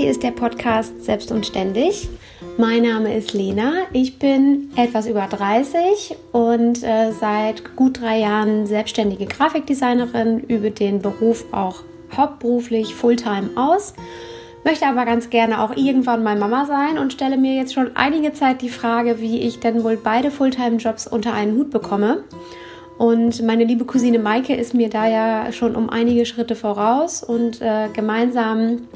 hier ist der Podcast Selbst und Ständig. Mein Name ist Lena. Ich bin etwas über 30 und äh, seit gut drei Jahren selbstständige Grafikdesignerin, übe den Beruf auch hauptberuflich Fulltime aus. Möchte aber ganz gerne auch irgendwann mal Mama sein und stelle mir jetzt schon einige Zeit die Frage, wie ich denn wohl beide Fulltime-Jobs unter einen Hut bekomme. Und meine liebe Cousine Maike ist mir da ja schon um einige Schritte voraus und äh, gemeinsam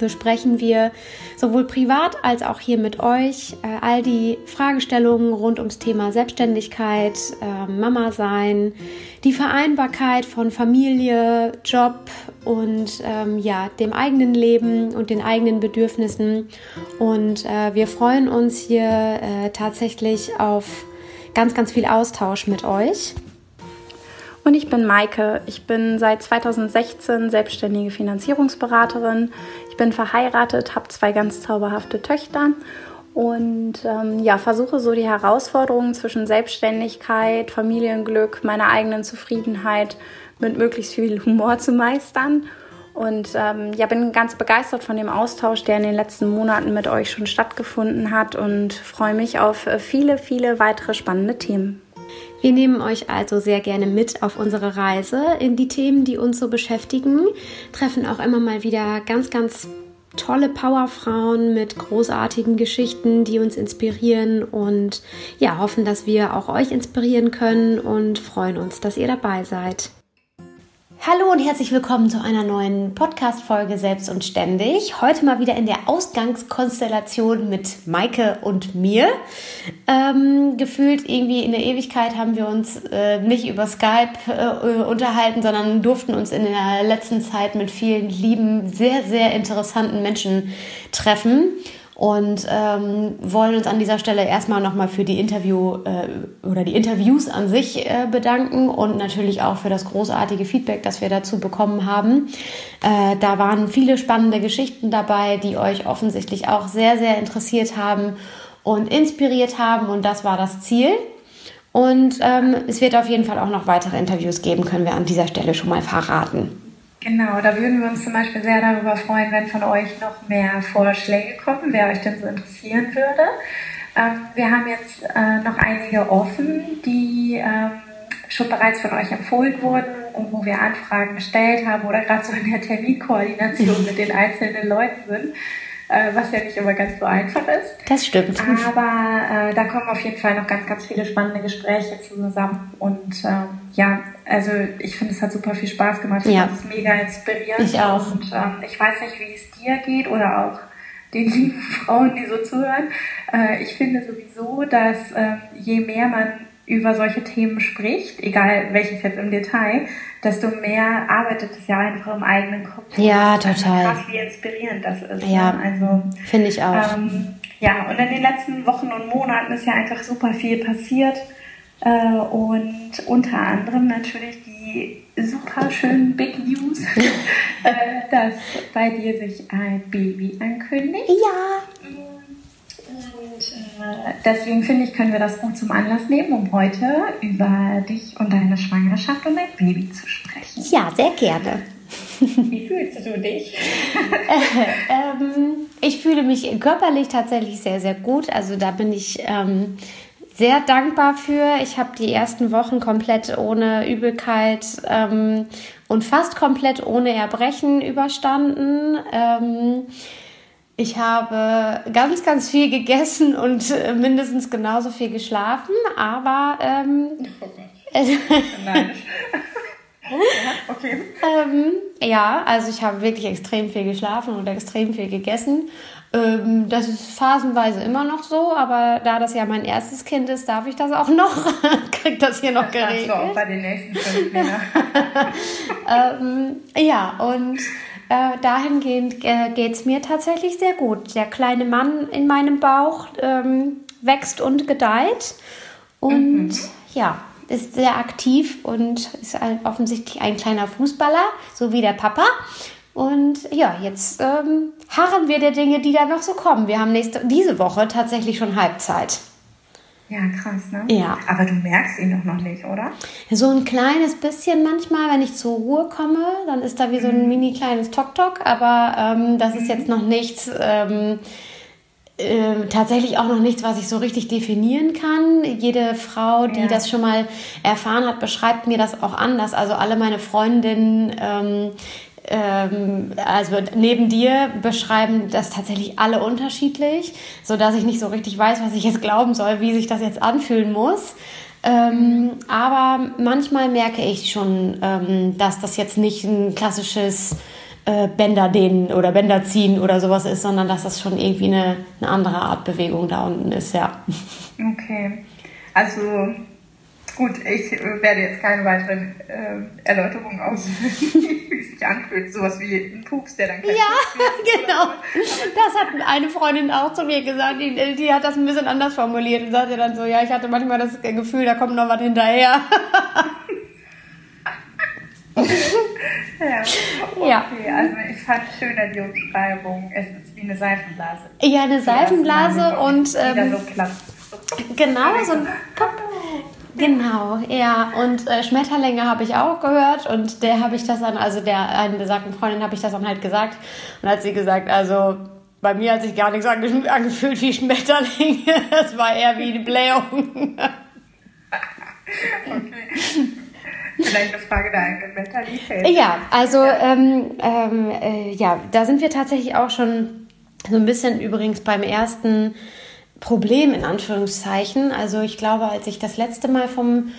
besprechen wir sowohl privat als auch hier mit euch äh, all die Fragestellungen rund ums Thema Selbstständigkeit, äh, Mama sein, die Vereinbarkeit von Familie, Job und ähm, ja, dem eigenen Leben und den eigenen Bedürfnissen. Und äh, wir freuen uns hier äh, tatsächlich auf ganz, ganz viel Austausch mit euch. Und ich bin Maike. Ich bin seit 2016 selbstständige Finanzierungsberaterin. Bin verheiratet, habe zwei ganz zauberhafte Töchter und ähm, ja, versuche so die Herausforderungen zwischen Selbstständigkeit, Familienglück, meiner eigenen Zufriedenheit mit möglichst viel Humor zu meistern. Und ähm, ja, bin ganz begeistert von dem Austausch, der in den letzten Monaten mit euch schon stattgefunden hat und freue mich auf äh, viele, viele weitere spannende Themen. Wir nehmen euch also sehr gerne mit auf unsere Reise in die Themen, die uns so beschäftigen, treffen auch immer mal wieder ganz, ganz tolle Powerfrauen mit großartigen Geschichten, die uns inspirieren und ja, hoffen, dass wir auch euch inspirieren können und freuen uns, dass ihr dabei seid. Hallo und herzlich willkommen zu einer neuen Podcast-Folge Selbst und Ständig. Heute mal wieder in der Ausgangskonstellation mit Maike und mir. Ähm, gefühlt irgendwie in der Ewigkeit haben wir uns äh, nicht über Skype äh, unterhalten, sondern durften uns in der letzten Zeit mit vielen lieben, sehr, sehr interessanten Menschen treffen und ähm, wollen uns an dieser Stelle erstmal nochmal für die Interview äh, oder die Interviews an sich äh, bedanken und natürlich auch für das großartige Feedback, das wir dazu bekommen haben. Äh, da waren viele spannende Geschichten dabei, die euch offensichtlich auch sehr, sehr interessiert haben und inspiriert haben und das war das Ziel. Und ähm, es wird auf jeden Fall auch noch weitere Interviews geben, können wir an dieser Stelle schon mal verraten. Genau, da würden wir uns zum Beispiel sehr darüber freuen, wenn von euch noch mehr Vorschläge kommen, wer euch denn so interessieren würde. Ähm, wir haben jetzt äh, noch einige offen, die ähm, schon bereits von euch empfohlen wurden und wo wir Anfragen gestellt haben oder gerade so in der Terminkoordination mit den einzelnen Leuten sind äh, was ja nicht immer ganz so einfach ist. Das stimmt. Aber äh, da kommen auf jeden Fall noch ganz, ganz viele spannende Gespräche zusammen. Und äh, ja, also ich finde, es hat super viel Spaß gemacht. Ich ja. fand es mega inspirierend. Ich auch. Und ähm, ich weiß nicht, wie es dir geht oder auch den lieben Frauen, die so zuhören. Äh, ich finde sowieso, dass äh, je mehr man über solche Themen spricht, egal welches jetzt im Detail, desto mehr arbeitet es ja einfach im eigenen Kopf. Ja, total. Krass, wie inspirierend das ist. Ja, ne? also finde ich auch. Ähm, ja, und in den letzten Wochen und Monaten ist ja einfach super viel passiert äh, und unter anderem natürlich die super schönen Big News, äh, dass bei dir sich ein Baby ankündigt. Ja. Und äh, deswegen finde ich, können wir das gut zum Anlass nehmen, um heute über dich und deine Schwangerschaft und dein Baby zu sprechen. Ja, sehr gerne. Wie fühlst du dich? ähm, ich fühle mich körperlich tatsächlich sehr, sehr gut. Also da bin ich ähm, sehr dankbar für. Ich habe die ersten Wochen komplett ohne Übelkeit ähm, und fast komplett ohne Erbrechen überstanden. Ich habe ganz, ganz viel gegessen und äh, mindestens genauso viel geschlafen, aber ähm, Nein. ja, okay. ähm, ja, also ich habe wirklich extrem viel geschlafen und extrem viel gegessen. Ähm, das ist phasenweise immer noch so, aber da das ja mein erstes Kind ist, darf ich das auch noch. Kriegt das hier noch das geregelt. Du auch bei den nächsten fünf ähm, ja, und äh, dahingehend äh, geht es mir tatsächlich sehr gut. Der kleine Mann in meinem Bauch ähm, wächst und gedeiht und mhm. ja, ist sehr aktiv und ist offensichtlich ein kleiner Fußballer, so wie der Papa. Und ja, jetzt ähm, harren wir der Dinge, die da noch so kommen. Wir haben nächste, diese Woche tatsächlich schon Halbzeit. Ja, krass, ne? Ja. Aber du merkst ihn doch noch nicht, oder? So ein kleines bisschen manchmal, wenn ich zur Ruhe komme, dann ist da wie so ein mini kleines Tok-Tok, aber ähm, das ist jetzt noch nichts, ähm, äh, tatsächlich auch noch nichts, was ich so richtig definieren kann. Jede Frau, die Ja. das schon mal erfahren hat, beschreibt mir das auch anders. Also alle meine Freundinnen, ähm, ähm, also neben dir beschreiben das tatsächlich alle unterschiedlich, so dass ich nicht so richtig weiß, was ich jetzt glauben soll, wie sich das jetzt anfühlen muss. Ähm, aber manchmal merke ich schon, ähm, dass das jetzt nicht ein klassisches äh, Bänder dehnen oder Bänder ziehen oder sowas ist, sondern dass das schon irgendwie eine, eine andere Art Bewegung da unten ist, ja. Okay. Also, gut, ich äh, werde jetzt keine weiteren äh, Erläuterungen ausführen, wie es sich anfühlt. Sowas wie ein Pups, der dann kein Ja, genau. Das hat eine Freundin auch zu mir gesagt. Die, die hat das ein bisschen anders formuliert und sagte dann so, ja, ich hatte manchmal das Gefühl, da kommt noch was hinterher. Ja. Okay, Ja. also ich fand schöner die Umschreibung. Es ist wie eine Seifenblase. Ja, eine Seifenblase ersten und ähm, so klappt. genau, so ein Pop. Genau, ja. Und äh, Schmetterlinge habe ich auch gehört und der habe ich das dann, also der einen besagten Freundin habe ich das dann halt gesagt und hat sie gesagt, also bei mir hat sich gar nichts ange angefühlt wie Schmetterlinge, das war eher wie eine Blähung. Vielleicht eine Frage der eigenen Mentalität. Ja, also ähm, ähm, äh, ja, da sind wir tatsächlich auch schon so ein bisschen übrigens beim ersten Problem in Anführungszeichen. Also ich glaube, als ich das letzte Mal vom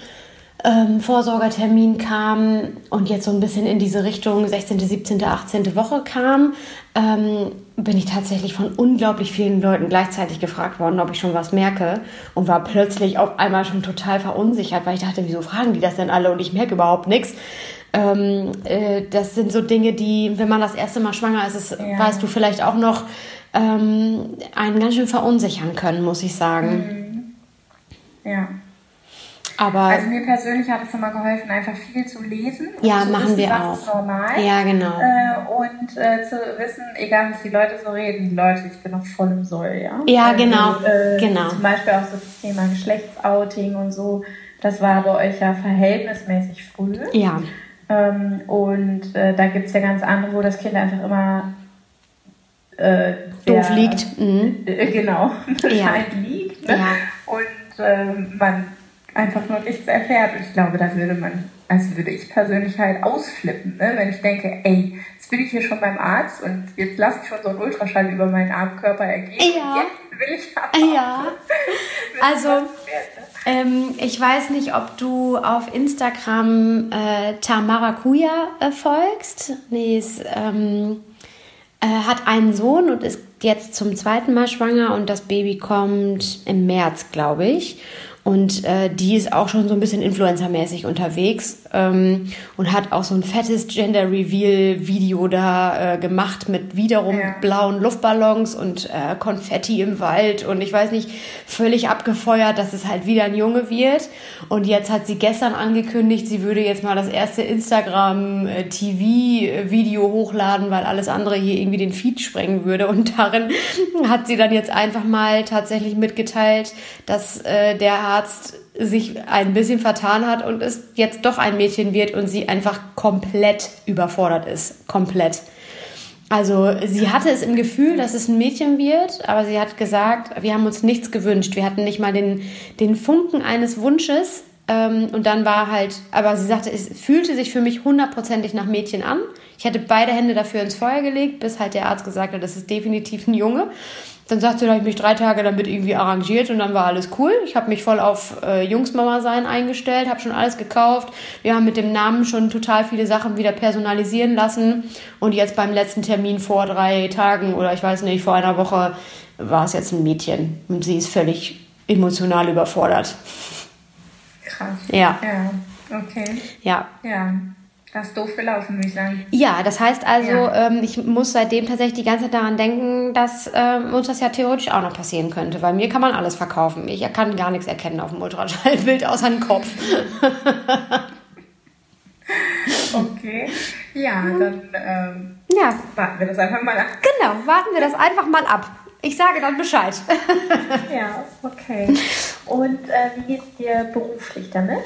ähm, Vorsorgertermin kam und jetzt so ein bisschen in diese Richtung 16., 17., 18. Woche kam, ähm, bin ich tatsächlich von unglaublich vielen Leuten gleichzeitig gefragt worden, ob ich schon was merke und war plötzlich auf einmal schon total verunsichert, weil ich dachte, wieso fragen die das denn alle und ich merke überhaupt nichts. Ähm, äh, das sind so Dinge, die, wenn man das erste Mal schwanger ist, ist Ja. weißt du vielleicht auch noch, ähm, einen ganz schön verunsichern können, muss ich sagen. Ja. Aber Also mir persönlich hat es immer geholfen, einfach viel zu lesen. Ja, zu machen wissen, wir was auch. Ist normal. Ja, genau. Äh, und äh, zu wissen, egal was die Leute so reden, die Leute, ich bin noch voll im Soll, ja. Ja, Äh, genau, Äh, genau. Zum Beispiel auch so das Thema Geschlechtsouting und so. Das war bei euch ja verhältnismäßig früh. ja, Ähm, und äh, da gibt es ja ganz andere, wo das Kind einfach immer äh, doof liegt. Mhm. äh, genau, Ja. bescheiden liegt. Ne? Ja. Und ähm, man einfach nur nichts erfährt. Und ich glaube, da würde man, also würde ich persönlich halt ausflippen, ne? wenn ich denke, ey, jetzt bin ich hier schon beim Arzt und jetzt lasse ich schon so einen Ultraschall über meinen armen Körper ergehen. Ja. Jetzt will ich aber Ja. Also- wird, ne? Ähm, ich weiß nicht, ob du auf Instagram äh, Tamara Kuya äh, folgst. Nee, ist, ähm, äh, hat einen Sohn und ist jetzt zum zweiten Mal schwanger und das Baby kommt im März, glaube ich. Und äh, die ist auch schon so ein bisschen influencermäßig unterwegs ähm, und hat auch so ein fettes Gender Reveal Video da äh, gemacht mit wiederum Ja. blauen Luftballons und äh, Konfetti im Wald und ich weiß nicht, völlig abgefeuert, dass es halt wieder ein Junge wird. Und jetzt hat sie gestern angekündigt, sie würde jetzt mal das erste Instagram-TV-Video hochladen, weil alles andere hier irgendwie den Feed sprengen würde. Und darin hat sie dann jetzt einfach mal tatsächlich mitgeteilt, dass äh, der Arzt sich ein bisschen vertan hat und es jetzt doch ein Mädchen wird und sie einfach komplett überfordert ist. Komplett. Also sie hatte es im Gefühl, dass es ein Mädchen wird, aber sie hat gesagt, wir haben uns nichts gewünscht. Wir hatten nicht mal den, den Funken eines Wunsches. Ähm, und dann war halt, aber sie sagte, es fühlte sich für mich hundertprozentig nach Mädchen an. Ich hatte beide Hände dafür ins Feuer gelegt, bis halt der Arzt gesagt hat, das ist definitiv ein Junge. Dann sagte sie, da habe ich mich drei Tage damit irgendwie arrangiert und dann war alles cool. Ich habe mich voll auf äh, Jungsmama sein eingestellt, habe schon alles gekauft. Wir haben mit dem Namen schon total viele Sachen wieder personalisieren lassen. Und jetzt beim letzten Termin vor drei Tagen oder ich weiß nicht, vor einer Woche war es jetzt ein Mädchen. Und sie ist völlig emotional überfordert. Krass. Ja. Ja, okay. Ja. Ja, das ist doof gelaufen, würde ich sagen. Ja, das heißt also, Ja. ähm, ich muss seitdem tatsächlich die ganze Zeit daran denken, dass ähm, uns das ja theoretisch auch noch passieren könnte. Weil mir kann man alles verkaufen. Ich kann gar nichts erkennen auf dem Ultraschallbild außer den Kopf. Okay. Ja, dann ähm, Ja, warten wir das einfach mal ab. genau. Warten wir das einfach mal ab. ich sage dann Bescheid. ja, okay. Und äh, wie geht es dir beruflich damit?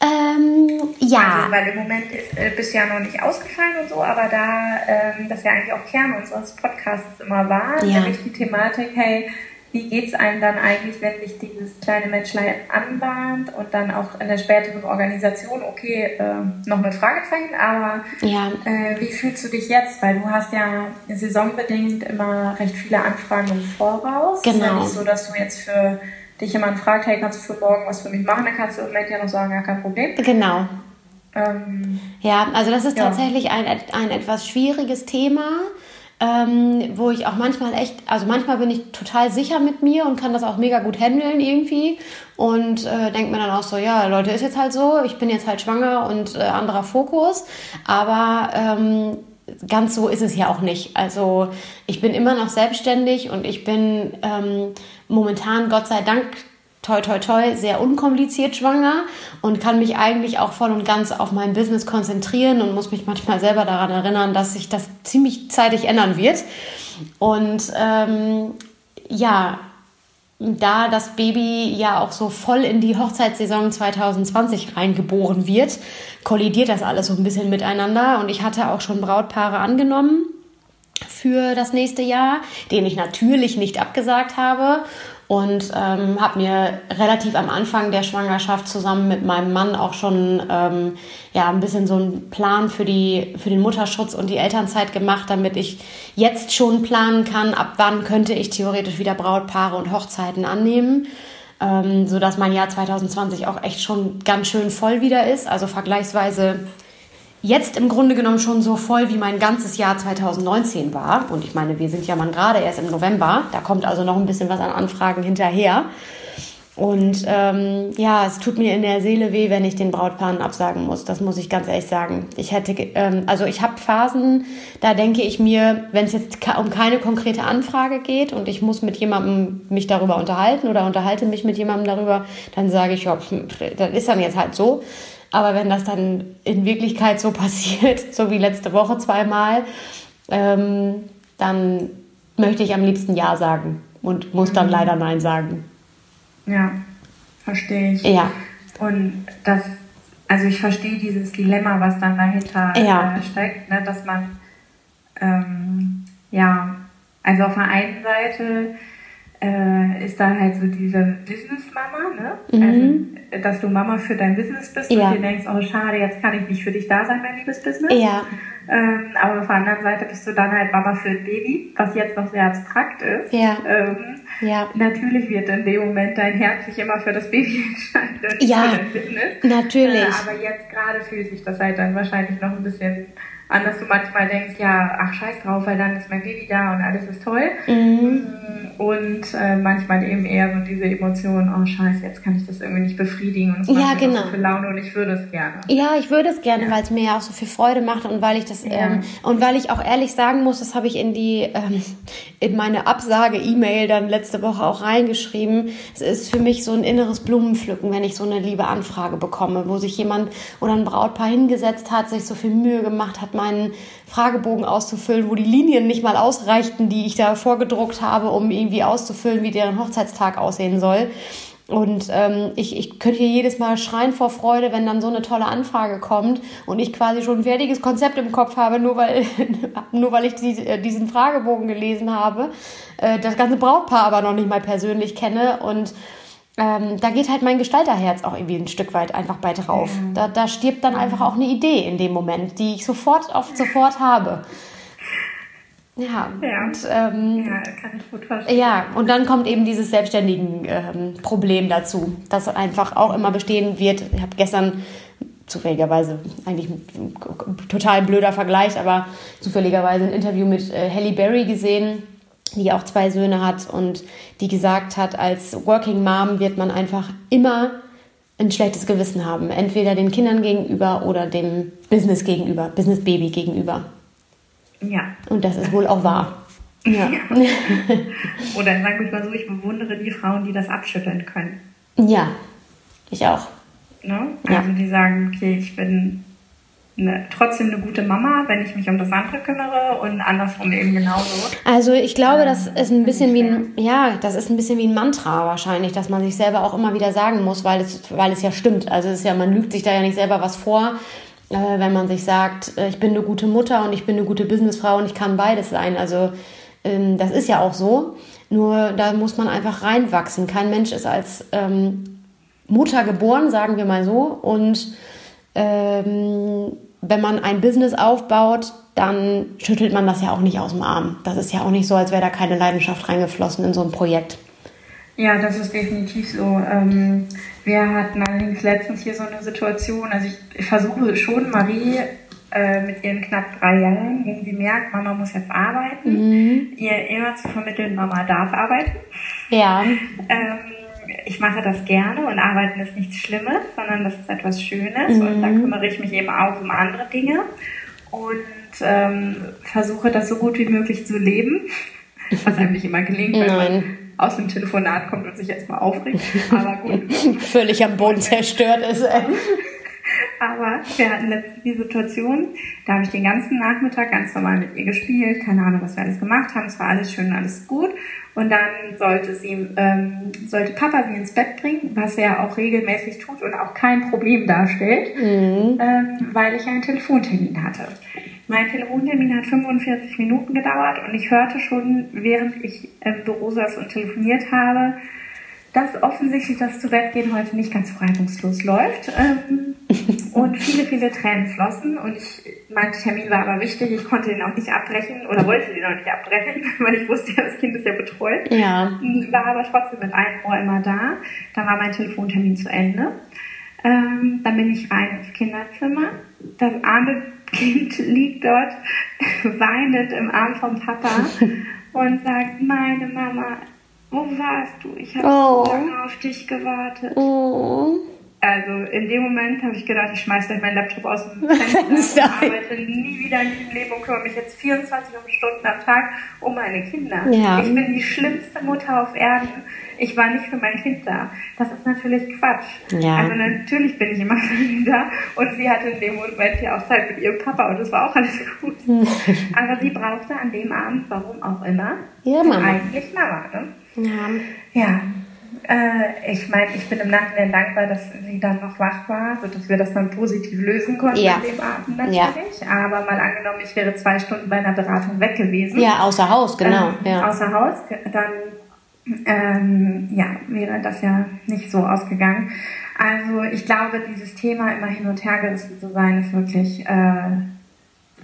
Ähm, ja. Also, weil im Moment äh, bist du ja noch nicht ausgefallen und so, aber da ähm, das ja eigentlich auch Kern unseres Podcasts immer war, ja. nämlich die Thematik, hey, wie geht es einem dann eigentlich, wenn sich dieses kleine Menschlein anbahnt und dann auch in der späteren Organisation, okay, äh, noch mit Fragezeichen, aber ja. äh, wie fühlst du dich jetzt? Weil du hast ja saisonbedingt immer recht viele Anfragen im Voraus. Genau. Ist ja genau. nicht so, dass du jetzt für dich jemand fragt, hey, kannst du für morgen was für mich machen? Dann kannst du im Moment ja noch sagen, ja, kein Problem. Genau. Ähm, ja, also das ist ja. tatsächlich ein, ein etwas schwieriges Thema ähm, wo ich auch manchmal echt, also manchmal bin ich total sicher mit mir und kann das auch mega gut handeln irgendwie und äh, denke mir dann auch so, ja, Leute, ist jetzt halt so, ich bin jetzt halt schwanger und äh, anderer Fokus, aber ähm, ganz so ist es ja auch nicht. Also ich bin immer noch selbstständig und ich bin ähm, momentan, Gott sei Dank, toi toi toi sehr unkompliziert schwanger und kann mich eigentlich auch voll und ganz auf mein Business konzentrieren und muss mich manchmal selber daran erinnern, dass sich das ziemlich zeitig ändern wird. Und ähm, ja, da das Baby ja auch so voll in die Hochzeitssaison 2020 reingeboren wird, kollidiert das alles so ein bisschen miteinander. Und ich hatte auch schon Brautpaare angenommen für das nächste Jahr, den ich natürlich nicht abgesagt habe und ähm, habe mir relativ am Anfang der Schwangerschaft zusammen mit meinem Mann auch schon ähm, ja ein bisschen so einen Plan für die für den Mutterschutz und die Elternzeit gemacht, damit ich jetzt schon planen kann, ab wann könnte ich theoretisch wieder Brautpaare und Hochzeiten annehmen, ähm, so dass mein Jahr 2020 auch echt schon ganz schön voll wieder ist, also vergleichsweise jetzt im Grunde genommen schon so voll wie mein ganzes Jahr 2019 war. Und ich meine, wir sind ja mal gerade erst im November. Da kommt also noch ein bisschen was an Anfragen hinterher. Und ähm, ja, es tut mir in der Seele weh, wenn ich den Brautpaaren absagen muss. Das muss ich ganz ehrlich sagen. Ich hätte, ähm, also ich habe Phasen, da denke ich mir, wenn es jetzt um keine konkrete Anfrage geht und ich muss mit jemandem mich darüber unterhalten oder unterhalte mich mit jemandem darüber, dann sage ich, ja, das ist dann jetzt halt so. Aber wenn das dann in Wirklichkeit so passiert, so wie letzte Woche zweimal, ähm, dann möchte ich am liebsten Ja sagen und muss dann mhm. leider Nein sagen. Ja, verstehe ich. Ja. Und das, also ich verstehe dieses Dilemma, was dann dahinter ja. äh, steckt, ne, dass man, ähm, ja, also auf der einen Seite äh, ist da halt so diese Business-Mama, ne? Mhm. Also, dass du Mama für dein Business bist ja. und dir denkst, oh schade, jetzt kann ich nicht für dich da sein, mein liebes Business. Ja. Ähm, aber auf der anderen Seite bist du dann halt Mama für ein Baby, was jetzt noch sehr abstrakt ist. Ja. Ähm, ja. Natürlich wird in dem Moment dein Herz sich immer für das Baby entscheiden und ja, für dein Business. Natürlich. Äh, aber jetzt gerade fühlt sich das halt dann wahrscheinlich noch ein bisschen an, dass du manchmal denkst, ja, ach scheiß drauf, weil dann ist mein Baby da und alles ist toll. Mhm. Und äh, manchmal eben eher so diese Emotion, oh scheiße, jetzt kann ich das irgendwie nicht befriedigen und es ja, macht genau. so viel Laune und ich würde es gerne. Ja, ich würde es gerne, ja. weil es mir ja auch so viel Freude macht und weil ich das ja. ähm, und weil ich auch ehrlich sagen muss, das habe ich in die ähm, in meine Absage-E-Mail dann letzte Woche auch reingeschrieben. Es ist für mich so ein inneres Blumenpflücken, wenn ich so eine liebe Anfrage bekomme, wo sich jemand oder ein Brautpaar hingesetzt hat, sich so viel Mühe gemacht hat, meinen Fragebogen auszufüllen, wo die Linien nicht mal ausreichten, die ich da vorgedruckt habe, um irgendwie auszufüllen, wie deren Hochzeitstag aussehen soll. Und ähm, ich, ich könnte hier jedes Mal schreien vor Freude, wenn dann so eine tolle Anfrage kommt und ich quasi schon ein fertiges Konzept im Kopf habe, nur weil, nur weil ich die, äh, diesen Fragebogen gelesen habe, äh, das ganze Brautpaar aber noch nicht mal persönlich kenne und ähm, da geht halt mein Gestalterherz auch irgendwie ein Stück weit einfach bei drauf. Mhm. Da, da stirbt dann einfach auch eine Idee in dem Moment, die ich sofort auf sofort habe. Ja, ja. Und, ähm, ja, kann ich gut verstehen. Ja, und dann kommt eben dieses selbstständigen ähm, Problem dazu, das einfach auch immer bestehen wird. Ich habe gestern zufälligerweise eigentlich total blöder Vergleich, aber zufälligerweise ein Interview mit äh, Halle Berry gesehen die auch zwei Söhne hat und die gesagt hat, als Working Mom wird man einfach immer ein schlechtes Gewissen haben. Entweder den Kindern gegenüber oder dem Business gegenüber, Business Baby gegenüber. Ja. Und das ist wohl auch wahr. Ja. ja. oder sag ich mal so, ich bewundere die Frauen, die das abschütteln können. Ja, ich auch. Ne? Also ja. die sagen, okay, ich bin eine, trotzdem eine gute Mama, wenn ich mich um das andere kümmere und andersrum eben genauso. Also ich glaube, das ist ein bisschen wie ein, ja, das ist ein bisschen wie ein Mantra wahrscheinlich, dass man sich selber auch immer wieder sagen muss, weil es, weil es ja stimmt. Also es ist ja, man lügt sich da ja nicht selber was vor, äh, wenn man sich sagt, äh, ich bin eine gute Mutter und ich bin eine gute Businessfrau und ich kann beides sein. Also ähm, das ist ja auch so. Nur da muss man einfach reinwachsen. Kein Mensch ist als ähm, Mutter geboren, sagen wir mal so. Und ähm, wenn man ein Business aufbaut, dann schüttelt man das ja auch nicht aus dem Arm. Das ist ja auch nicht so, als wäre da keine Leidenschaft reingeflossen in so ein Projekt. Ja, das ist definitiv so. Ähm, wir hatten allerdings letztens hier so eine Situation, also ich, versuche schon Marie äh, mit ihren knapp drei Jahren, wenn sie merkt, Mama muss jetzt arbeiten, mhm. ihr immer zu vermitteln, Mama darf arbeiten. Ja. Ähm, ich mache das gerne und arbeiten ist nichts Schlimmes, sondern das ist etwas Schönes mhm. und da kümmere ich mich eben auch um andere Dinge und ähm, versuche das so gut wie möglich zu leben, was einem nicht immer gelingt, wenn man aus dem Telefonat kommt und sich erstmal aufregt. Aber gut. Völlig am Boden zerstört ist. Aber wir hatten letztens die Situation, da habe ich den ganzen Nachmittag ganz normal mit ihr gespielt, keine Ahnung, was wir alles gemacht haben, es war alles schön, alles gut. Und dann sollte sie, ähm, sollte Papa sie ins Bett bringen, was er auch regelmäßig tut und auch kein Problem darstellt, mhm. ähm, weil ich einen Telefontermin hatte. Mein Telefontermin hat 45 Minuten gedauert und ich hörte schon, während ich im Büro saß und telefoniert habe, dass offensichtlich das Zubettgehen heute nicht ganz reibungslos läuft ähm, und viele, viele Tränen flossen und ich, mein Termin war aber wichtig, ich konnte den auch nicht abbrechen oder wollte den auch nicht abbrechen, weil ich wusste ja, das Kind ist ja betreut. Ja. War aber trotzdem mit einem Ohr immer da. Dann war mein Telefontermin zu Ende. Ähm, dann bin ich rein ins Kinderzimmer. Das arme Kind liegt dort weinend im Arm vom Papa und sagt, meine Mama wo warst du? Ich habe oh. so lange auf dich gewartet. Oh. Also in dem Moment habe ich gedacht, ich schmeiße gleich meinen Laptop aus dem Fenster und arbeite nie wieder in diesem Leben und kümmere mich jetzt 24 Stunden am Tag um meine Kinder. Ja. Ich bin die schlimmste Mutter auf Erden. Ich war nicht für mein Kind da. Das ist natürlich Quatsch. Ja. Also natürlich bin ich immer für ihn da und sie hatte in dem Moment ja auch Zeit mit ihrem Papa und das war auch alles gut. Aber sie brauchte an dem Abend, warum auch immer, ja, Mama. eigentlich Mama. Ne? Ja. Ja. Äh, ich meine, ich bin im Nachhinein dankbar, dass sie dann noch wach war, sodass wir das dann positiv lösen konnten ja. an dem Abend natürlich. Ja. Aber mal angenommen, ich wäre zwei Stunden bei einer Beratung weg gewesen. Ja, außer Haus, genau. Ähm, ja. Außer Haus, dann ähm, ja, wäre das ja nicht so ausgegangen. Also ich glaube, dieses Thema immer hin und her gerissen zu sein, ist wirklich äh,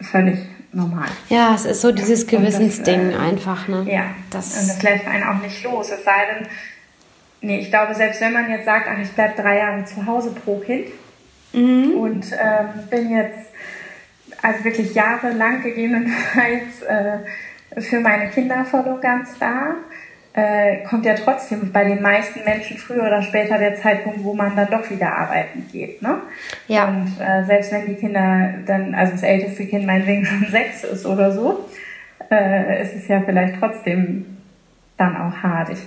völlig normal. Ja, es ist so dieses Gewissensding äh, einfach, ne? Ja, das, und das lässt einen auch nicht los. Es sei denn, nee, ich glaube, selbst wenn man jetzt sagt, ach, ich bleibe drei Jahre zu Hause pro Kind mhm. und ähm, bin jetzt also wirklich jahrelang gegebenenfalls äh, für meine Kinder voll und ganz da, äh, kommt ja trotzdem bei den meisten Menschen früher oder später der Zeitpunkt, wo man dann doch wieder arbeiten geht. Ne? Ja. Und äh, selbst wenn die Kinder dann, also das älteste Kind meinetwegen schon sechs ist oder so, äh, ist es ja vielleicht trotzdem dann auch hart. Ich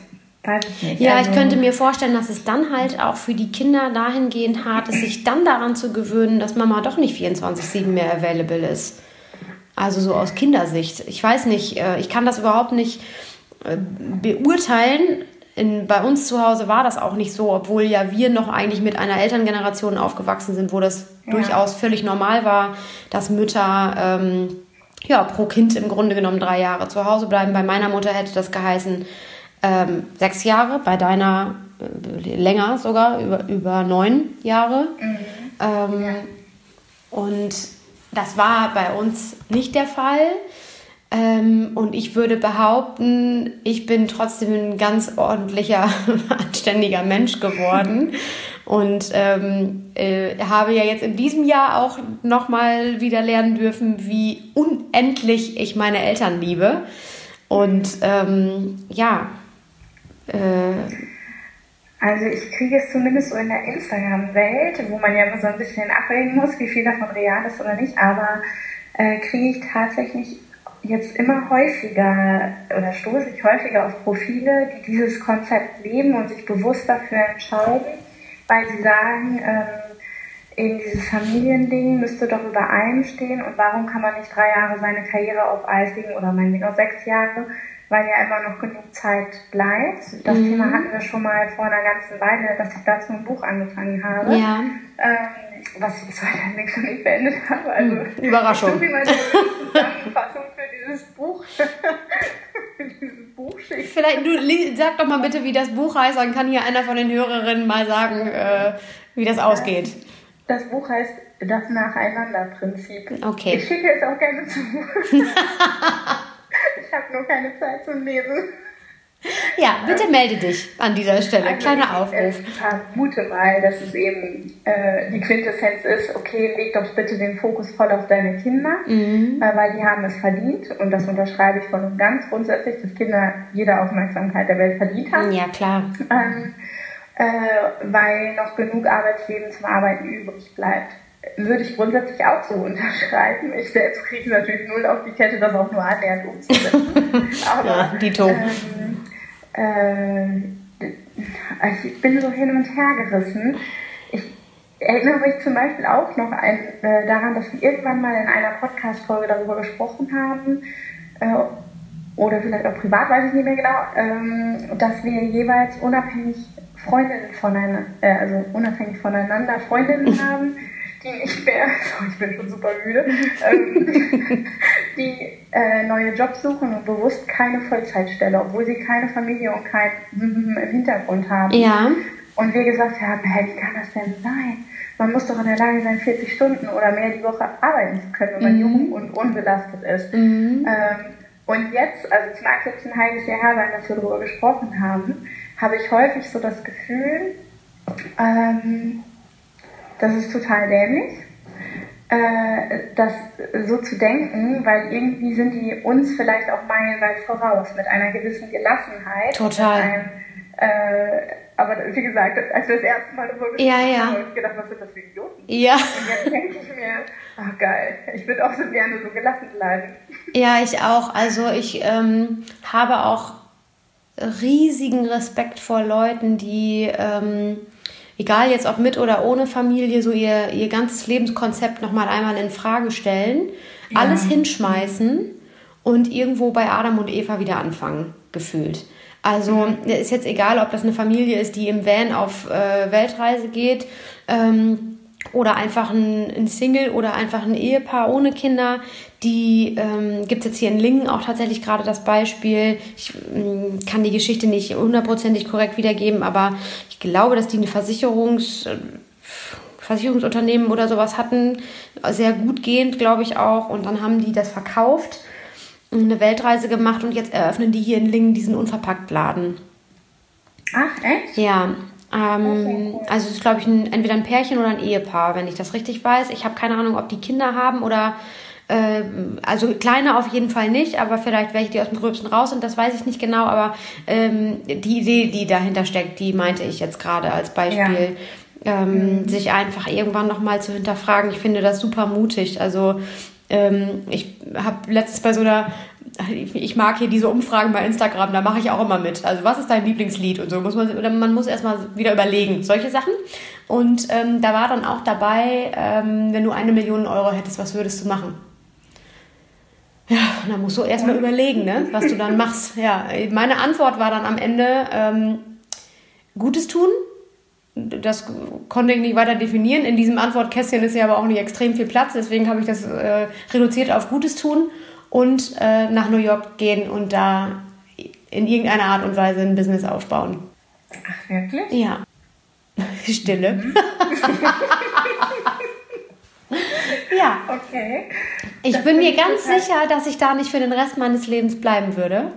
weiß es nicht. Ja, also, ich könnte mir vorstellen, dass es dann halt auch für die Kinder dahingehend hart ist, sich dann daran zu gewöhnen, dass Mama doch nicht 24-7 mehr available ist. Also so aus Kindersicht. Ich weiß nicht, äh, ich kann das überhaupt nicht beurteilen. In, bei uns zu Hause war das auch nicht so, obwohl ja wir noch eigentlich mit einer Elterngeneration aufgewachsen sind, wo das ja. durchaus völlig normal war, dass Mütter ähm, ja, pro Kind im Grunde genommen drei Jahre zu Hause bleiben. Bei meiner Mutter hätte das geheißen ähm, sechs Jahre, bei deiner äh, länger sogar, über, über neun Jahre. Mhm. Ähm, ja. Und das war bei uns nicht der Fall. Ähm, und ich würde behaupten, ich bin trotzdem ein ganz ordentlicher, anständiger Mensch geworden. Und ähm, äh, habe ja jetzt in diesem Jahr auch nochmal wieder lernen dürfen, wie unendlich ich meine Eltern liebe. Und ähm, ja. Äh, also ich kriege es zumindest so in der Instagram-Welt, wo man ja immer so ein bisschen abwägen muss, wie viel davon real ist oder nicht, aber äh, kriege ich tatsächlich jetzt immer häufiger oder stoße ich häufiger auf Profile, die dieses Konzept leben und sich bewusst dafür entscheiden, weil sie sagen, ähm, eben dieses Familiending müsste doch über allem stehen und warum kann man nicht drei Jahre seine Karriere auf Eis legen oder meinetwegen auch sechs Jahre, weil ja immer noch genug Zeit bleibt. Das mhm. Thema hatten wir schon mal vor einer ganzen Weile, dass ich dazu ein Buch angefangen habe. Ja. Ähm, was ich bis heute nicht schon nicht beendet habe. Also, hm, Überraschung. So wie meine Zusammenfassung für dieses Buch. dieses Buch Vielleicht, du sag doch mal bitte, wie das Buch heißt, dann kann hier einer von den Hörerinnen mal sagen, äh, wie das ausgeht. Das Buch heißt Das Nacheinander-Prinzip. Okay. Ich schicke es auch gerne zu. ich habe nur keine Zeit zum Lesen. Ja, bitte melde dich an dieser Stelle. Also Kleiner Aufruf. Ich vermute mal, dass es eben äh, die Quintessenz ist, okay, leg doch bitte den Fokus voll auf deine Kinder, mhm. äh, weil die haben es verdient und das unterschreibe ich von ganz grundsätzlich, dass Kinder jede Aufmerksamkeit der Welt verdient haben. Ja, klar. Ähm, äh, weil noch genug Arbeitsleben zum Arbeiten übrig bleibt. Würde ich grundsätzlich auch so unterschreiben. Ich selbst kriege natürlich null auf die Kette, das auch nur annähernd umzusetzen. Aber, ja, Dito. Ähm, äh, ich bin so hin und her gerissen. Ich erinnere mich zum Beispiel auch noch ein, äh, daran, dass wir irgendwann mal in einer Podcast-Folge darüber gesprochen haben, äh, oder vielleicht auch privat, weiß ich nicht mehr genau, ähm, dass wir jeweils unabhängig Freundinnen voneinander, äh, also unabhängig voneinander Freundinnen haben, die nicht mehr, sorry, ich bin schon super müde, ähm, die äh, neue Jobs suchen und bewusst keine Vollzeitstelle, obwohl sie keine Familie und kein im Hintergrund haben. Ja. Und wir gesagt haben, hey, wie kann das denn sein? Man muss doch in der Lage sein, 40 Stunden oder mehr die Woche arbeiten zu können, wenn man mhm. jung und unbelastet ist. Mhm. Ähm, und jetzt, also es mag jetzt ein halbes Jahr her sein, dass wir darüber gesprochen haben, habe ich häufig so das Gefühl, ähm, das ist total dämlich, äh, das so zu denken, weil irgendwie sind die uns vielleicht auch meilenweit voraus mit einer gewissen Gelassenheit. Total. Einem, äh, aber wie gesagt, als wir das erste Mal darüber gesprochen ja, ja. haben, habe ich gedacht, was sind das für Idioten? Ja. Und jetzt denke ich mir, ach geil, ich würde auch so gerne so gelassen bleiben. Ja, ich auch. Also ich ähm, habe auch riesigen Respekt vor Leuten, die, ähm, egal jetzt ob mit oder ohne Familie, so ihr, ihr ganzes Lebenskonzept nochmal einmal in Frage stellen, ja. alles hinschmeißen und irgendwo bei Adam und Eva wieder anfangen, gefühlt. Also mhm. ist jetzt egal, ob das eine Familie ist, die im Van auf äh, Weltreise geht. Ähm, oder einfach ein, ein, Single oder einfach ein Ehepaar ohne Kinder. Die ähm, gibt es jetzt hier in Lingen auch tatsächlich gerade das Beispiel. Ich ähm, kann die Geschichte nicht hundertprozentig korrekt wiedergeben, aber ich glaube, dass die eine Versicherungs, äh, Versicherungsunternehmen oder sowas hatten. Sehr gut gehend, glaube ich auch. Und dann haben die das verkauft, eine Weltreise gemacht und jetzt eröffnen die hier in Lingen diesen Unverpacktladen. Ach, echt? Ja, ähm, also es ist, glaube ich, ein, entweder ein Pärchen oder ein Ehepaar, wenn ich das richtig weiß. Ich habe keine Ahnung, ob die Kinder haben oder äh, also kleine auf jeden Fall nicht, aber vielleicht welche, die aus dem Gröbsten raus sind, das weiß ich nicht genau. Aber ähm, die Idee, die dahinter steckt, die meinte ich jetzt gerade als Beispiel. Ja. Ähm, mhm. sich einfach irgendwann nochmal zu hinterfragen. Ich finde das super mutig. Also ähm, ich habe letztens bei so einer ich mag hier diese Umfragen bei Instagram, da mache ich auch immer mit. Also was ist dein Lieblingslied und so muss man, man muss erstmal wieder überlegen, solche Sachen. Und ähm, da war dann auch dabei, ähm, wenn du eine Million Euro hättest, was würdest du machen? Ja, da musst du erstmal überlegen, ne, was du dann machst. Ja, meine Antwort war dann am Ende ähm, Gutes tun. Das konnte ich nicht weiter definieren. In diesem Antwortkästchen ist ja aber auch nicht extrem viel Platz, deswegen habe ich das äh, reduziert auf Gutes tun und äh, nach New York gehen und da in irgendeiner Art und Weise ein Business aufbauen. Ach, wirklich? Ja. Stille. Mhm. ja. Okay. Ich bin mir ganz sicher, dass ich da nicht für den Rest meines Lebens bleiben würde.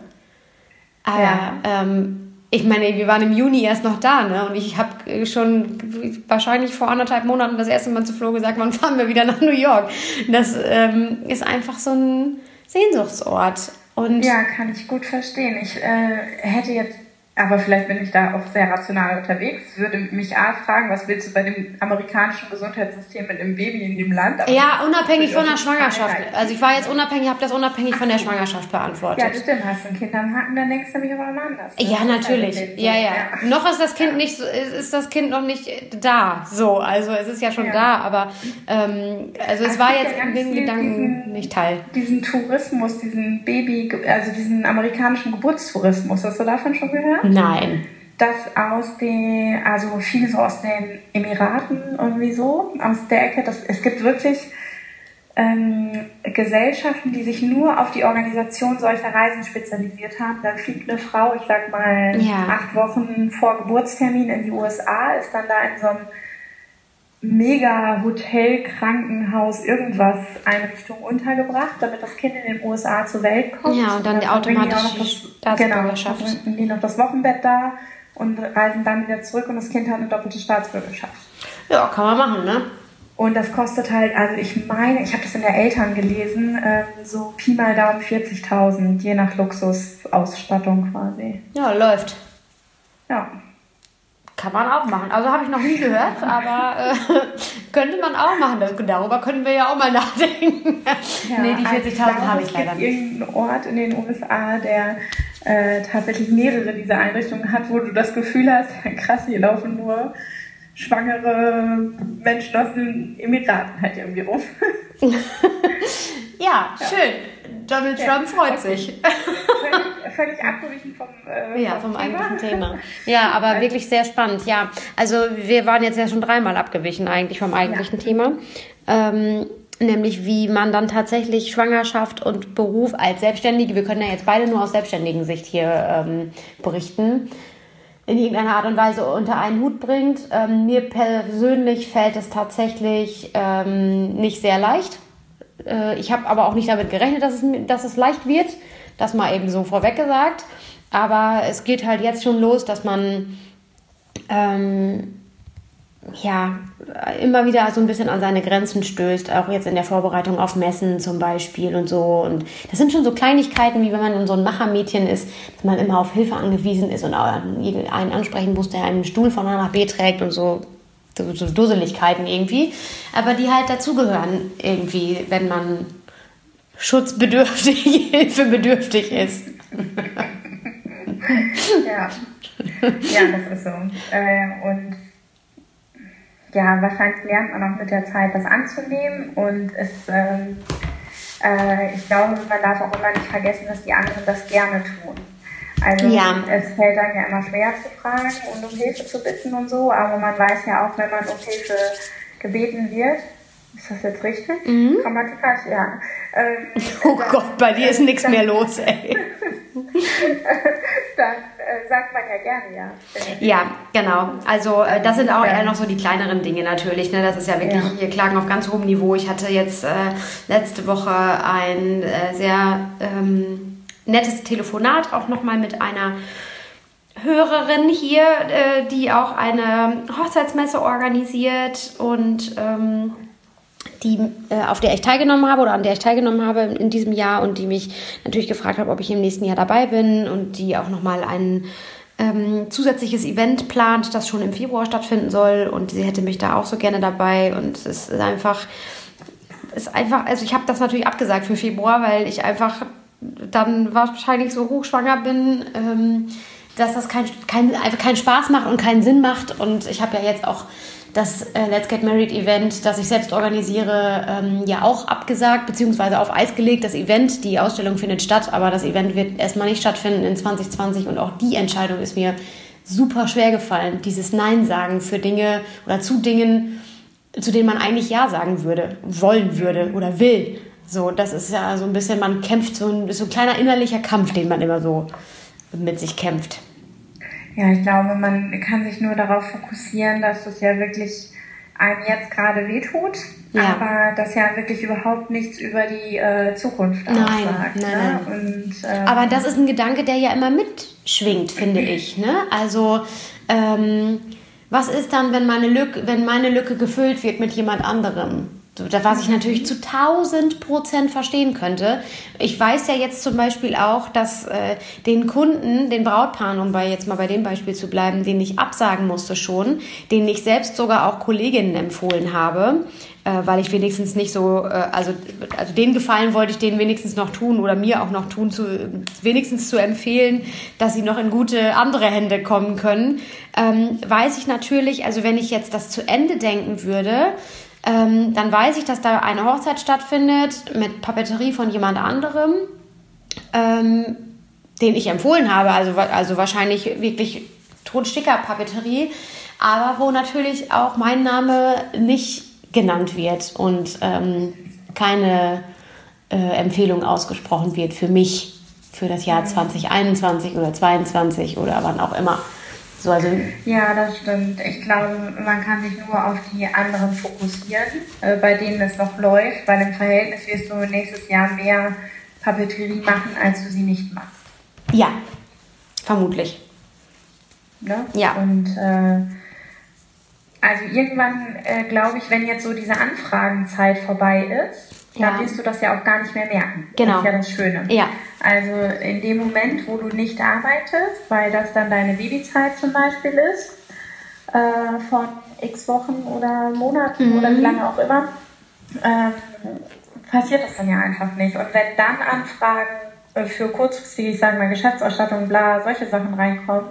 Aber ja. ähm, ich meine, wir waren im Juni erst noch da, ne? Und ich habe schon wahrscheinlich vor anderthalb Monaten das erste Mal zu Flo gesagt, wann fahren wir wieder nach New York. Das ähm, ist einfach so ein Sehnsuchtsort. Und ja, kann ich gut verstehen. Ich äh, hätte jetzt aber vielleicht bin ich da auch sehr rational unterwegs, würde mich A fragen, was willst du bei dem amerikanischen Gesundheitssystem mit einem Baby in dem Land? Aber ja, unabhängig von der Schwangerschaft. Also ich war jetzt unabhängig, habe das unabhängig von der Schwangerschaft beantwortet. Ja, das stimmt. Hast du ein Kind am Haken, dann denkst du mich aber anders. Ne? Ja, natürlich. Ja, ja, ja, Noch ist das Kind ja. nicht, ist das Kind noch nicht da. So, also es ist ja schon ja. da, aber ähm, also es, es war jetzt in dem Gedanken diesen, nicht Teil. Diesen Tourismus, diesen Baby, also diesen amerikanischen Geburtstourismus, hast du davon schon gehört? Nein. Das aus den, also viel so aus den Emiraten irgendwie so, aus der Ecke. Das, es gibt wirklich ähm, Gesellschaften, die sich nur auf die Organisation solcher Reisen spezialisiert haben. Dann fliegt eine Frau, ich sag mal, ja. acht Wochen vor Geburtstermin in die USA, ist dann da in so einem mega Hotel, Krankenhaus, irgendwas Einrichtung untergebracht, damit das Kind in den USA zur Welt kommt. Ja, und dann, dann automatisch die Staatsbürgerschaft. Genau, dann die noch das Wochenbett da und reisen dann wieder zurück und das Kind hat eine doppelte Staatsbürgerschaft. Ja, kann man machen, ne? Und das kostet halt, also ich meine, ich habe das in der Eltern gelesen, ähm, so Pi mal Daumen 40.000, je nach Luxusausstattung quasi. Ja, läuft. Ja. Kann man auch machen. Also habe ich noch nie gehört, aber äh, könnte man auch machen. Darüber können wir ja auch mal nachdenken. Ja, nee, die 40.000 also habe ich leider nicht. Es gibt irgendeinen Ort in den USA, der äh, tatsächlich mehrere dieser Einrichtungen hat, wo du das Gefühl hast, krass, hier laufen nur schwangere Menschen aus den Emiraten halt irgendwie rum. ja, ja, schön. Donald Trump freut sich. Völlig, völlig abgewichen vom, äh, ja, vom, vom eigentlichen Thema. Ja, aber also, wirklich sehr spannend. Ja, also wir waren jetzt ja schon dreimal abgewichen eigentlich vom eigentlichen ja. Thema. Ähm, nämlich wie man dann tatsächlich Schwangerschaft und Beruf als Selbstständige, wir können ja jetzt beide nur aus selbstständigen Sicht hier ähm, berichten, in irgendeiner Art und Weise unter einen Hut bringt. Ähm, mir persönlich fällt es tatsächlich ähm, nicht sehr leicht. Äh, ich habe aber auch nicht damit gerechnet, dass es, dass es leicht wird. Das mal eben so vorweg gesagt. Aber es geht halt jetzt schon los, dass man ähm, ja, immer wieder so ein bisschen an seine Grenzen stößt, auch jetzt in der Vorbereitung auf Messen zum Beispiel und so. Und das sind schon so Kleinigkeiten, wie wenn man so ein Machermädchen ist, dass man immer auf Hilfe angewiesen ist und einen ansprechen muss, der einen Stuhl von A nach B trägt und so. So, Dusseligkeiten irgendwie. Aber die halt dazugehören irgendwie, wenn man schutzbedürftig, hilfebedürftig ist. ja. ja, das ist so. Äh, und ja, wahrscheinlich lernt man auch mit der Zeit das anzunehmen und es, ähm, äh, ich glaube, man darf auch immer nicht vergessen, dass die anderen das gerne tun. Also ja. es fällt einem ja immer schwer zu fragen und um Hilfe zu bitten und so, aber man weiß ja auch, wenn man um Hilfe gebeten wird, ist das jetzt richtig? Mhm. Grammatikalisch, ja. Ähm, oh Gott, bei dir ist nichts mehr los, ey. dann äh, sagt man ja gerne ja. Ja, genau. Also äh, das sind auch eher noch so die kleineren Dinge natürlich. Ne? Das ist ja wirklich, ja. hier Klagen auf ganz hohem Niveau. Ich hatte jetzt äh, letzte Woche ein äh, sehr ähm, nettes Telefonat auch nochmal mit einer Hörerin hier, äh, die auch eine Hochzeitsmesse organisiert und ähm, die, äh, auf der ich teilgenommen habe oder an der ich teilgenommen habe in diesem Jahr und die mich natürlich gefragt hat, ob ich im nächsten Jahr dabei bin und die auch nochmal ein ähm, zusätzliches Event plant, das schon im Februar stattfinden soll und sie hätte mich da auch so gerne dabei und es ist einfach, ist einfach, also ich habe das natürlich abgesagt für Februar, weil ich einfach dann wahrscheinlich so hochschwanger bin, ähm, dass das kein, kein, einfach keinen Spaß macht und keinen Sinn macht und ich habe ja jetzt auch das äh, Let's Get Married Event, das ich selbst organisiere, ähm, ja auch abgesagt bzw. auf Eis gelegt. Das Event, die Ausstellung findet statt, aber das Event wird erstmal nicht stattfinden in 2020 und auch die Entscheidung ist mir super schwer gefallen, dieses Nein sagen für Dinge oder zu Dingen, zu denen man eigentlich Ja sagen würde, wollen würde oder will. So, das ist ja so ein bisschen, man kämpft so ein, so ein kleiner innerlicher Kampf, den man immer so mit sich kämpft. Ja, ich glaube, man kann sich nur darauf fokussieren, dass es ja wirklich einem jetzt gerade wehtut, ja. aber das ja wirklich überhaupt nichts über die äh, Zukunft nein, aussagt. Nein, ne? nein. Und, ähm, aber das ist ein Gedanke, der ja immer mitschwingt, finde ich. Ne? Also ähm, was ist dann, wenn meine, Lücke, wenn meine Lücke gefüllt wird mit jemand anderem? Was ich natürlich zu 1000 Prozent verstehen könnte. Ich weiß ja jetzt zum Beispiel auch, dass äh, den Kunden, den Brautpaaren, um bei jetzt mal bei dem Beispiel zu bleiben, den ich absagen musste schon, den ich selbst sogar auch Kolleginnen empfohlen habe, äh, weil ich wenigstens nicht so, äh, also, also den Gefallen wollte ich denen wenigstens noch tun oder mir auch noch tun, zu, wenigstens zu empfehlen, dass sie noch in gute andere Hände kommen können. Ähm, weiß ich natürlich, also wenn ich jetzt das zu Ende denken würde, ähm, dann weiß ich, dass da eine Hochzeit stattfindet mit Papeterie von jemand anderem, ähm, den ich empfohlen habe. Also, also wahrscheinlich wirklich Tonsticker-Papeterie, aber wo natürlich auch mein Name nicht genannt wird und ähm, keine äh, Empfehlung ausgesprochen wird für mich für das Jahr 2021 oder 2022 oder wann auch immer. So, also ja, das stimmt. Ich glaube, man kann sich nur auf die anderen fokussieren, äh, bei denen es noch läuft, weil im Verhältnis wirst du nächstes Jahr mehr Papeterie machen, als du sie nicht machst. Ja, vermutlich. Ne? Ja. Und äh, also irgendwann, äh, glaube ich, wenn jetzt so diese Anfragenzeit vorbei ist, ja. dann wirst du das ja auch gar nicht mehr merken. Genau. Das ist ja das Schöne. Ja. Also in dem Moment, wo du nicht arbeitest, weil das dann deine Babyzeit zum Beispiel ist, äh, von x Wochen oder Monaten mhm. oder wie lange auch immer, ähm, passiert das dann ja einfach nicht. Und wenn dann Anfragen äh, für kurzfristige, ich sage mal, Geschäftsausstattung, bla, solche Sachen reinkommen,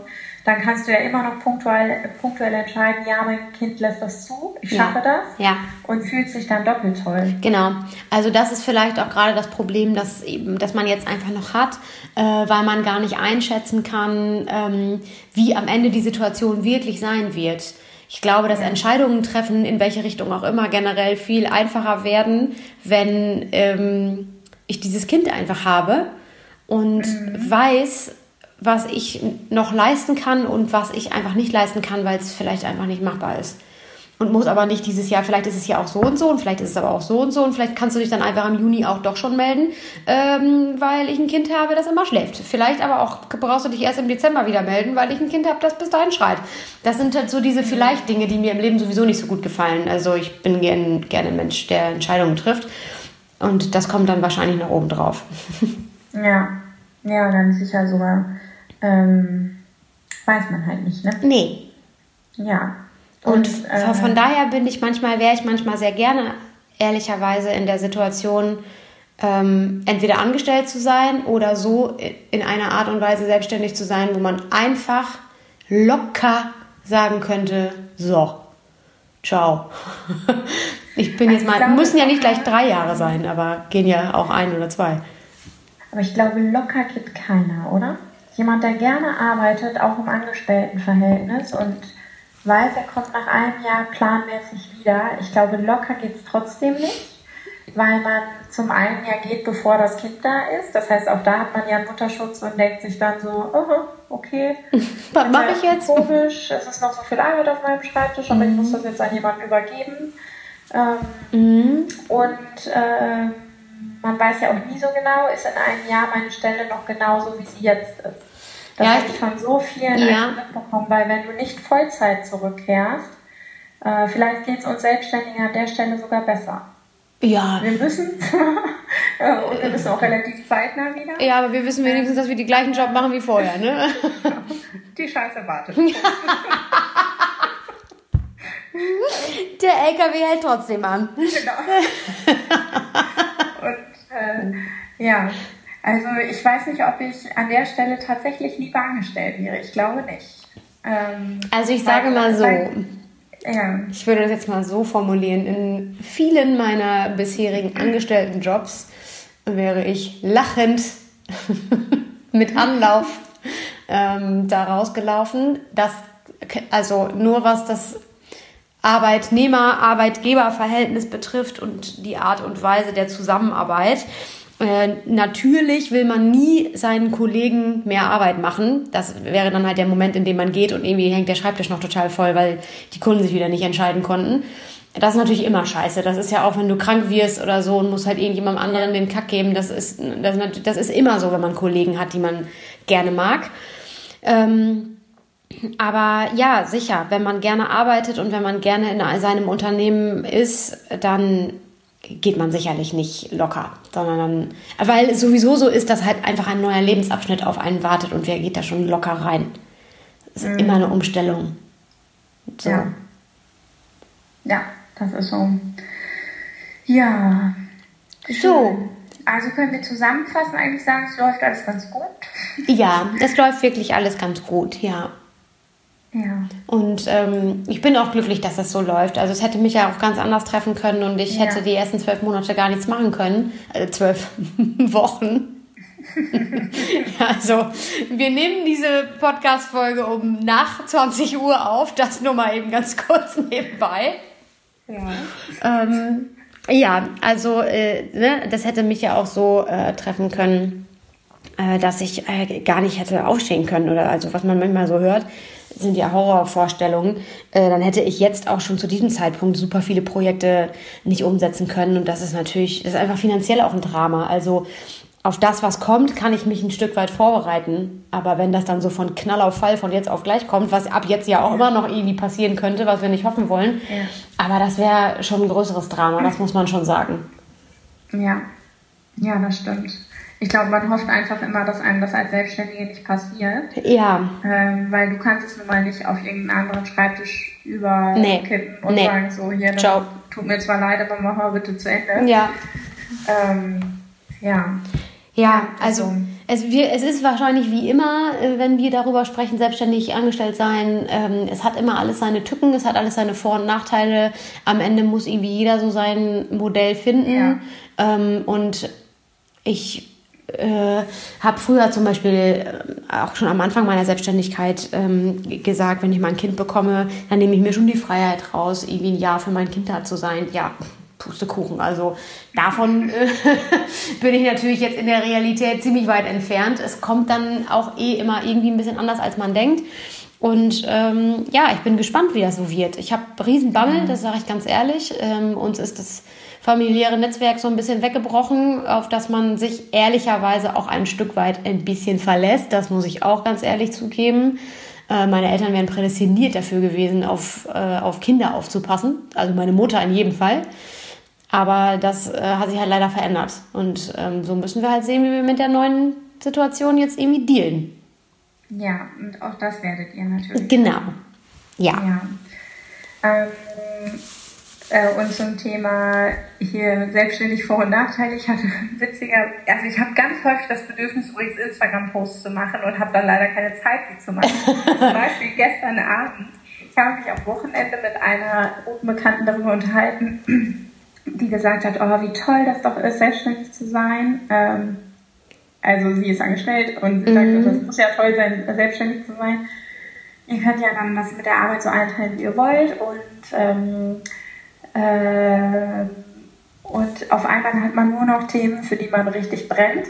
dann kannst du ja immer noch punktuell, punktuell entscheiden, ja, mein Kind lässt das zu, ich schaffe ja. das ja. und fühlt sich dann doppelt toll. Genau. Also das ist vielleicht auch gerade das Problem, das eben, dass man jetzt einfach noch hat, äh, weil man gar nicht einschätzen kann, ähm, wie am Ende die Situation wirklich sein wird. Ich glaube, dass Entscheidungen treffen, in welche Richtung auch immer, generell viel einfacher werden, wenn ähm, ich dieses Kind einfach habe und mhm. weiß, was ich noch leisten kann und was ich einfach nicht leisten kann, weil es vielleicht einfach nicht machbar ist. Und muss aber nicht dieses Jahr, vielleicht ist es ja auch so und so und vielleicht ist es aber auch so und so und vielleicht kannst du dich dann einfach im Juni auch doch schon melden, ähm, weil ich ein Kind habe, das immer schläft. Vielleicht aber auch brauchst du dich erst im Dezember wieder melden, weil ich ein Kind habe, das bis dahin schreit. Das sind halt so diese vielleicht Dinge, die mir im Leben sowieso nicht so gut gefallen. Also ich bin gerne gern ein Mensch, der Entscheidungen trifft und das kommt dann wahrscheinlich nach oben drauf. Ja, ja, dann sicher sogar ähm, weiß man halt nicht, ne? Nee. Ja. Und, und äh, von daher bin ich manchmal, wäre ich manchmal sehr gerne, ehrlicherweise, in der Situation, ähm, entweder angestellt zu sein oder so in einer Art und Weise selbstständig zu sein, wo man einfach locker sagen könnte, so, ciao. Ich bin jetzt mal, müssen ja nicht gleich drei Jahre sein, aber gehen ja auch ein oder zwei. Aber ich glaube, locker gibt keiner, oder? jemand, der gerne arbeitet, auch im Angestelltenverhältnis und weiß, er kommt nach einem Jahr planmäßig wieder. Ich glaube, locker geht es trotzdem nicht, weil man zum einen ja geht, bevor das Kind da ist. Das heißt, auch da hat man ja Mutterschutz und denkt sich dann so, oh, okay, was mache ich jetzt? Komisch, es ist noch so viel Arbeit auf meinem Schreibtisch, aber mhm. ich muss das jetzt an jemanden übergeben. Ähm, mhm. Und äh, man weiß ja auch nie so genau, ist in einem Jahr meine Stelle noch genauso, wie sie jetzt ist. Das ja, habe ich von so vielen ja. mitbekommen, weil wenn du nicht Vollzeit zurückkehrst, äh, vielleicht geht es uns Selbstständigen an der Stelle sogar besser. Ja. Wir müssen und wir müssen auch relativ zeitnah wieder. Ja, aber wir wissen wenigstens, dass wir die gleichen Job machen wie vorher, ne? Die Scheiße wartet. Der LKW hält trotzdem an. Genau. Und äh, ja, also ich weiß nicht, ob ich an der Stelle tatsächlich lieber angestellt wäre. Ich glaube nicht. Ähm, also ich sage weil, mal so, weil, ja. ich würde das jetzt mal so formulieren, in vielen meiner bisherigen angestellten Jobs wäre ich lachend mit Anlauf ähm, da rausgelaufen. Das, also nur was das Arbeitnehmer-Arbeitgeber-Verhältnis betrifft und die Art und Weise der Zusammenarbeit äh, natürlich will man nie seinen Kollegen mehr Arbeit machen. Das wäre dann halt der Moment, in dem man geht und irgendwie hängt der Schreibtisch noch total voll, weil die Kunden sich wieder nicht entscheiden konnten. Das ist natürlich immer scheiße. Das ist ja auch, wenn du krank wirst oder so und musst halt irgendjemandem anderen den Kack geben. Das ist, das, ist immer so, wenn man Kollegen hat, die man gerne mag. Ähm, aber ja, sicher, wenn man gerne arbeitet und wenn man gerne in seinem Unternehmen ist, dann geht man sicherlich nicht locker, sondern dann, weil es sowieso so ist, dass halt einfach ein neuer Lebensabschnitt auf einen wartet und wer geht da schon locker rein. Das ist mhm. immer eine Umstellung. So. Ja. ja, das ist so. Ja. So. Also können wir zusammenfassen, eigentlich sagen, es läuft alles ganz gut. Ja, es läuft wirklich alles ganz gut, ja. Ja. Und ähm, ich bin auch glücklich, dass das so läuft. Also es hätte mich ja auch ganz anders treffen können und ich ja. hätte die ersten zwölf Monate gar nichts machen können. Also zwölf Wochen. also wir nehmen diese Podcast-Folge um nach 20 Uhr auf. Das nur mal eben ganz kurz nebenbei. Ja. Ähm, ja, also äh, ne, das hätte mich ja auch so äh, treffen können, äh, dass ich äh, gar nicht hätte aufstehen können oder also was man manchmal so hört sind ja Horrorvorstellungen, äh, dann hätte ich jetzt auch schon zu diesem Zeitpunkt super viele Projekte nicht umsetzen können. Und das ist natürlich, das ist einfach finanziell auch ein Drama. Also auf das, was kommt, kann ich mich ein Stück weit vorbereiten. Aber wenn das dann so von Knall auf Fall von jetzt auf gleich kommt, was ab jetzt ja auch ja. immer noch irgendwie passieren könnte, was wir nicht hoffen wollen, ja. aber das wäre schon ein größeres Drama, das muss man schon sagen. Ja, ja, das stimmt. Ich glaube, man hofft einfach immer, dass einem das als Selbstständige nicht passiert. Ja. Ähm, weil du kannst es nun mal nicht auf irgendeinen anderen Schreibtisch überkippen nee. und nee. sagen, so, hier, Ciao. tut mir zwar leid, aber mach mal bitte zu Ende. Ja. Ähm, ja. Ja, also, also es, wir, es ist wahrscheinlich wie immer, äh, wenn wir darüber sprechen, selbstständig angestellt sein. Ähm, es hat immer alles seine Tücken, es hat alles seine Vor- und Nachteile. Am Ende muss irgendwie jeder so sein Modell finden. Ja. Ähm, und ich äh, habe früher zum Beispiel äh, auch schon am Anfang meiner Selbstständigkeit ähm, gesagt, wenn ich mal ein Kind bekomme, dann nehme ich mir schon die Freiheit raus, irgendwie ein Jahr für mein Kind da zu sein. Ja, Pustekuchen. Also davon äh, bin ich natürlich jetzt in der Realität ziemlich weit entfernt. Es kommt dann auch eh immer irgendwie ein bisschen anders, als man denkt. Und ähm, ja, ich bin gespannt, wie das so wird. Ich habe Riesenbammel, das sage ich ganz ehrlich. Ähm, uns ist das familiäre Netzwerk so ein bisschen weggebrochen, auf das man sich ehrlicherweise auch ein Stück weit ein bisschen verlässt. Das muss ich auch ganz ehrlich zugeben. Äh, meine Eltern wären prädestiniert dafür gewesen, auf, äh, auf Kinder aufzupassen. Also meine Mutter in jedem Fall. Aber das äh, hat sich halt leider verändert. Und ähm, so müssen wir halt sehen, wie wir mit der neuen Situation jetzt irgendwie dealen. Ja, und auch das werdet ihr natürlich. Genau. Ja. ja. Ähm, äh, und zum Thema hier selbstständig Vor- und Nachteile. Ich hatte witziger, also ich habe ganz häufig das Bedürfnis, übrigens Instagram-Posts zu machen und habe dann leider keine Zeit, sie zu machen. zum Beispiel gestern Abend. Ich habe mich am Wochenende mit einer guten Bekannten darüber unterhalten, die gesagt hat, oh, wie toll das doch ist, selbstständig zu sein. Ähm, also sie ist angestellt und sie mhm. sagt, das muss ja toll sein, selbstständig zu sein. Ihr könnt ja dann das mit der Arbeit so einteilen, wie ihr wollt und ähm, äh, und auf einmal hat man nur noch Themen, für die man richtig brennt,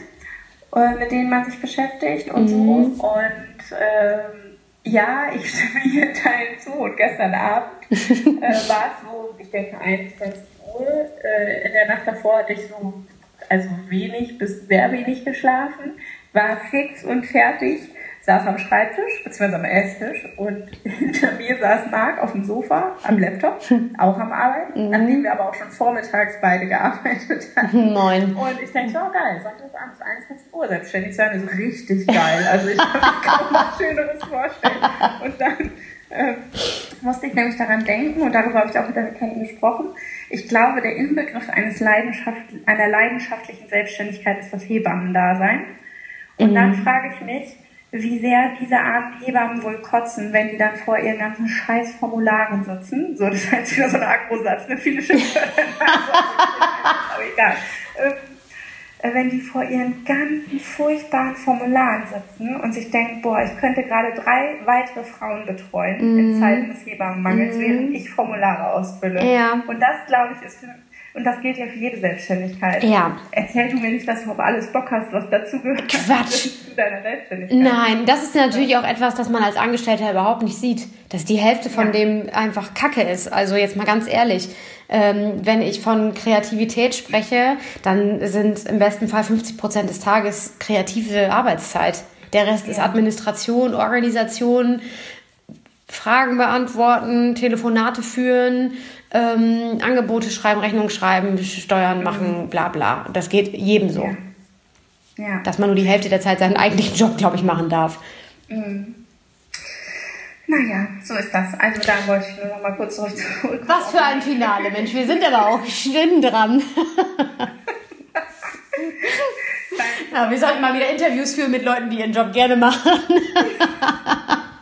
äh, mit denen man sich beschäftigt und mhm. so. Und ähm, ja, ich stimme hier Teil zu. Und gestern Abend äh, war es so, ich denke, 21 Uhr. Äh, in der Nacht davor hatte ich so also wenig bis sehr wenig geschlafen, war fix und fertig saß am Schreibtisch, beziehungsweise am Esstisch und hinter mir saß Marc auf dem Sofa am Laptop, auch am Arbeiten, mhm. nachdem wir aber auch schon vormittags beide gearbeitet hatten. Moin. Und ich denke, oh geil, Sonntagabends 21 Uhr selbstständig sein ist richtig geil. Also ich kann mir kaum was Schöneres vorstellen. Und dann ähm, musste ich nämlich daran denken und darüber habe ich auch mit der Bekannten gesprochen. Ich glaube, der Inbegriff eines Leidenschaft, einer leidenschaftlichen Selbstständigkeit ist das Hebammendasein. Und mhm. dann frage ich mich, wie sehr diese armen Hebammen wohl kotzen, wenn die dann vor ihren ganzen scheiß Formularen sitzen. So, das heißt wieder so ein Agrosatz, ne? Viele Schimpfe. Aber egal. Ähm, äh, wenn die vor ihren ganzen furchtbaren Formularen sitzen und sich denken, boah, ich könnte gerade drei weitere Frauen betreuen mm. in mhm. Zeiten des Hebammenmangels, mm. während ich Formulare ausfülle. Ja. Und das, glaube ich, ist und das gilt ja für jede Selbstständigkeit. Ja. Erzähl du mir nicht, dass du auf alles Bock hast, was dazu gehört. Quatsch. Zu deiner Selbstständigkeit. Nein, das ist natürlich auch etwas, das man als Angestellter überhaupt nicht sieht. Dass die Hälfte von ja. dem einfach Kacke ist. Also jetzt mal ganz ehrlich. Ähm, wenn ich von Kreativität spreche, dann sind im besten Fall 50 Prozent des Tages kreative Arbeitszeit. Der Rest ja. ist Administration, Organisation, Fragen beantworten, Telefonate führen, ähm, Angebote schreiben, Rechnungen schreiben, Steuern machen, bla bla. Das geht jedem so. Ja. Ja. Dass man nur die Hälfte der Zeit seinen eigentlichen Job, glaube ich, machen darf. Naja, so ist das. Also da wollte ich nur noch mal kurz zurück. zurück Was für ein Finale, Mensch. Wir sind aber auch schlimm dran. ja, wir sollten mal wieder Interviews führen mit Leuten, die ihren Job gerne machen.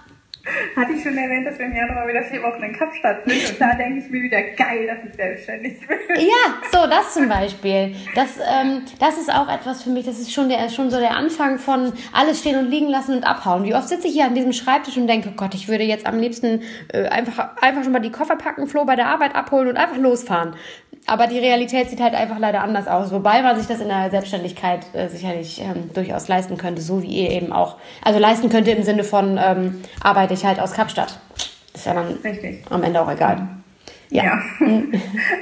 Hatte ich schon erwähnt, dass wir im Januar wieder vier Wochen in Kapstadt sind und da denke ich mir wieder geil, dass ich selbstständig bin. Ja, so, das zum Beispiel. Das, ähm, das ist auch etwas für mich, das ist schon, der, schon so der Anfang von alles stehen und liegen lassen und abhauen. Wie oft sitze ich hier an diesem Schreibtisch und denke, oh Gott, ich würde jetzt am liebsten äh, einfach, einfach schon mal die Koffer packen, Flo bei der Arbeit abholen und einfach losfahren. Aber die Realität sieht halt einfach leider anders aus, wobei man sich das in der Selbstständigkeit äh, sicherlich ähm, durchaus leisten könnte, so wie ihr eben auch. Also leisten könnte im Sinne von, ähm, arbeite ich halt aus Kapstadt. Ist ja dann Richtig. am Ende auch egal. Ja. Ja.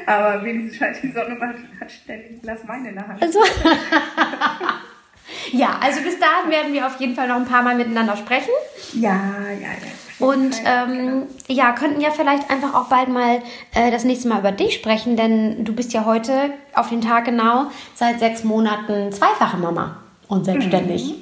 Aber wenigstens scheint die Sonne mal hat ständig ein Glas Wein in der Hand. Also, ja, also bis dahin werden wir auf jeden Fall noch ein paar Mal miteinander sprechen. Ja, ja, ja. Und ähm, ja, könnten ja vielleicht einfach auch bald mal äh, das nächste Mal über dich sprechen, denn du bist ja heute auf den Tag genau seit sechs Monaten zweifache Mama und selbstständig.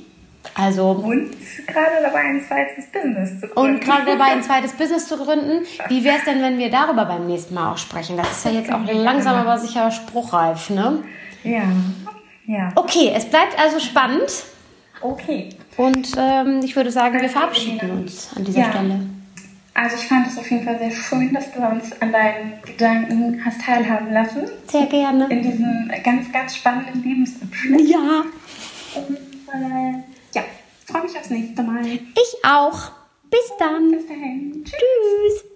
Also Und gerade dabei ein zweites Business zu gründen. und gerade dabei ein zweites Business zu gründen. Wie wäre es denn, wenn wir darüber beim nächsten Mal auch sprechen? Das ist ja jetzt auch langsam aber sicher spruchreif, ne? Ja. Ja. Okay, es bleibt also spannend. Okay. Und ähm, ich würde sagen, wir verabschieden uns an dieser Ja. Stelle. Also ich fand es auf jeden Fall sehr schön, dass du uns an deinen Gedanken hast teilhaben lassen. Sehr gerne. In diesem ganz, ganz spannenden Lebensabschnitt. Ja, Und äh, ja, freue mich aufs nächste Mal. ich auch. Bis dann. Bis dahin. Tschüss. Tschüss.